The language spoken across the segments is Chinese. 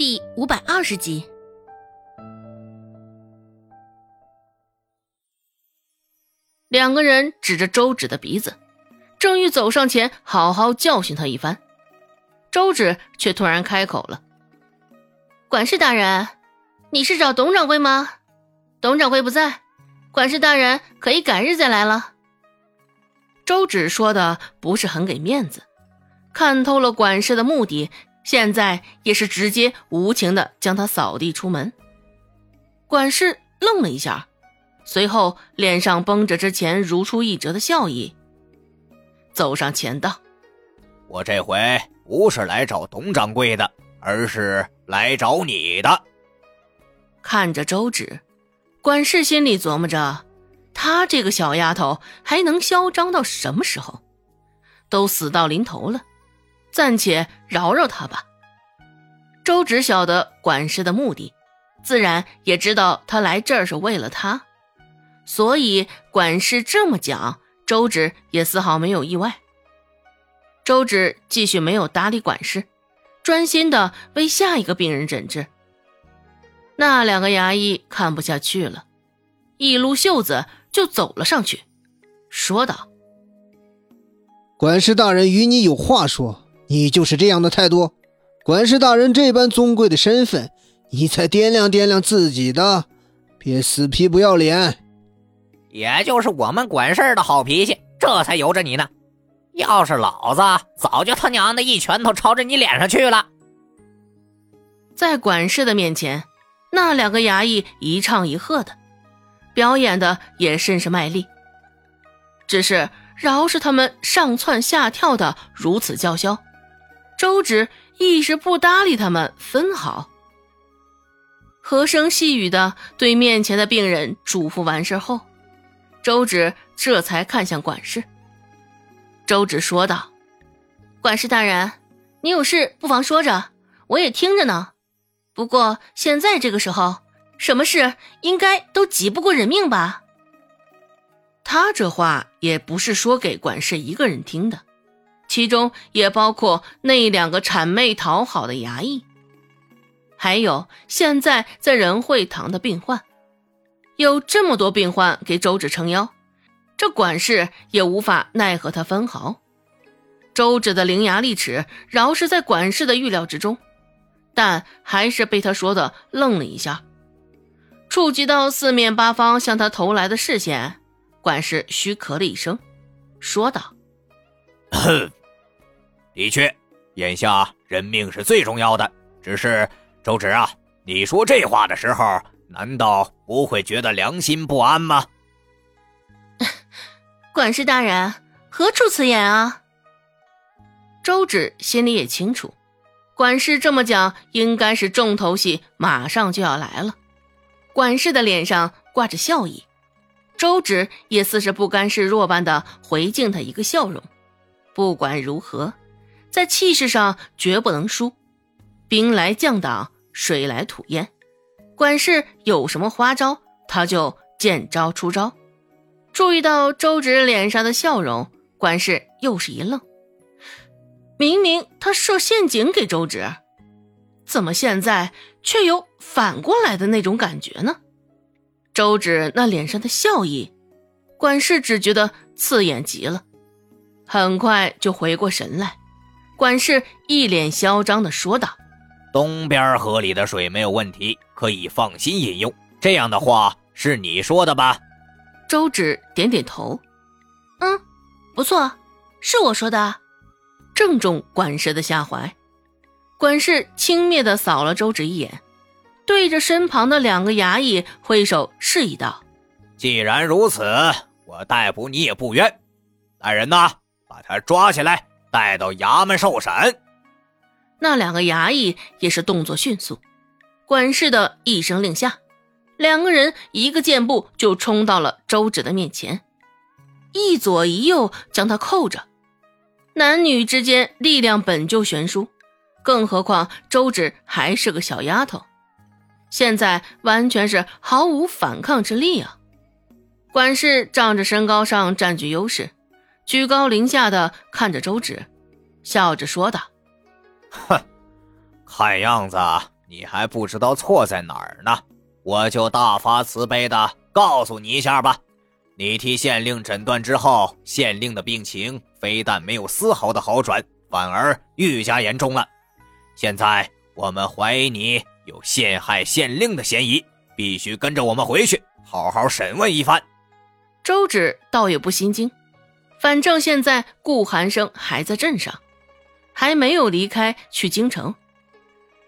第五百二十集。两个人指着周芷的鼻子，正欲走上前好好教训他一番，周芷却突然开口了：“管事大人，你是找董掌柜吗？董掌柜不在，管事大人可以改日再来了。”周芷说的不是很给面子，看透了管事的目的，现在也是直接无情的将他扫地出门。管事愣了一下。随后，脸上绷着之前如出一辙的笑意，走上前道：“我这回不是来找董掌柜的，而是来找你的。”看着周芷，管事心里琢磨着：她这个小丫头还能嚣张到什么时候？都死到临头了，暂且饶饶他吧。周芷晓得管事的目的，自然也知道他来这儿是为了他。所以管事这么讲，周芷也丝毫没有意外。周芷继续没有搭理管事，专心的为下一个病人诊治。那两个衙役看不下去了，一撸袖子就走了上去，说道：“管事大人与你有话说，你就是这样的态度？管事大人这般尊贵的身份，你才掂量掂量自己的，别死皮不要脸。”也就是我们管事的好脾气，这才由着你呢。要是老子早就他娘的一拳头朝着你脸上去了。在管事的面前，那两个衙役一唱一和的，表演的也甚是卖力。只是饶是他们上蹿下跳的如此叫嚣，周芷一时不搭理他们分毫，和声细语的对面前的病人嘱咐完事后。周芷这才看向管事。周芷说道：“管事大人，你有事不妨说着，我也听着呢。不过现在这个时候，什么事应该都急不过人命吧？”他这话也不是说给管事一个人听的，其中也包括那两个谄媚讨好的衙役，还有现在在仁惠堂的病患。有这么多病患给周芷撑腰，这管事也无法奈何他分毫。周芷的伶牙俐齿，饶是在管事的预料之中，但还是被他说的愣了一下。触及到四面八方向他投来的视线，管事虚咳了一声，说道：“的确，眼下人命是最重要的。只是周芷啊，你说这话的时候。”难道不会觉得良心不安吗？管事大人，何出此言啊？周芷心里也清楚，管事这么讲，应该是重头戏马上就要来了。管事的脸上挂着笑意，周芷也似是不甘示弱般的回敬他一个笑容。不管如何，在气势上绝不能输。兵来将挡，水来土掩。管事有什么花招，他就见招出招。注意到周芷脸上的笑容，管事又是一愣。明明他设陷阱给周芷，怎么现在却有反过来的那种感觉呢？周芷那脸上的笑意，管事只觉得刺眼极了。很快就回过神来，管事一脸嚣张的说道。东边河里的水没有问题，可以放心饮用。这样的话是你说的吧？周芷点点头，嗯，不错，是我说的。正中管事的下怀，管事轻蔑的扫了周芷一眼，对着身旁的两个衙役挥手示意道：“既然如此，我逮捕你也不冤。来人呐，把他抓起来，带到衙门受审。”那两个衙役也是动作迅速，管事的一声令下，两个人一个箭步就冲到了周芷的面前，一左一右将她扣着。男女之间力量本就悬殊，更何况周芷还是个小丫头，现在完全是毫无反抗之力啊！管事仗着身高上占据优势，居高临下的看着周芷，笑着说道。哼，看样子你还不知道错在哪儿呢，我就大发慈悲的告诉你一下吧。你替县令诊断之后，县令的病情非但没有丝毫的好转，反而愈加严重了。现在我们怀疑你有陷害县令的嫌疑，必须跟着我们回去，好好审问一番。周芷倒也不心惊，反正现在顾寒生还在镇上，还没有离开去京城。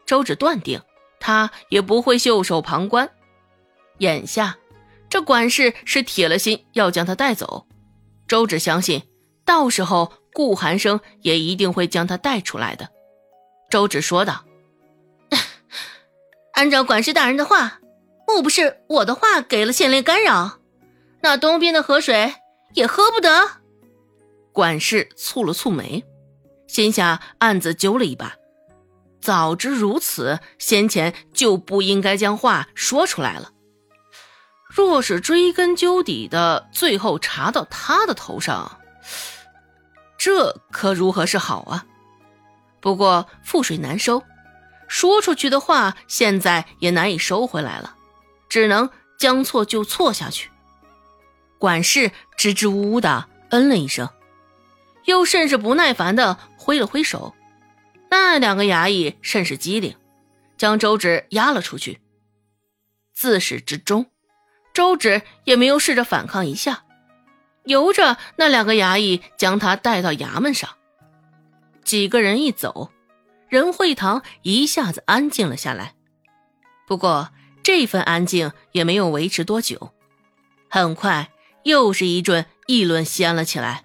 周芷断定，他也不会袖手旁观。眼下，这管事是铁了心要将他带走。周芷相信，到时候顾寒生也一定会将他带出来的。周芷说道：“按照管事大人的话，莫不是我的话给了县令干扰？那东边的河水也喝不得？”管事蹙了蹙眉，心下暗自揪了一把。早知如此，先前就不应该将话说出来了。若是追根究底的，最后查到他的头上，这可如何是好啊？不过覆水难收，说出去的话现在也难以收回来了，只能将错就错下去。管事支支吾吾的嗯了一声，又甚是不耐烦的挥了挥手。那两个衙役甚是机灵，将周芷押了出去。自始至终，周芷也没有试着反抗一下，由着那两个衙役将他带到衙门上。几个人一走，仁惠堂一下子安静了下来。不过这份安静也没有维持多久，很快又是一阵议论掀了起来。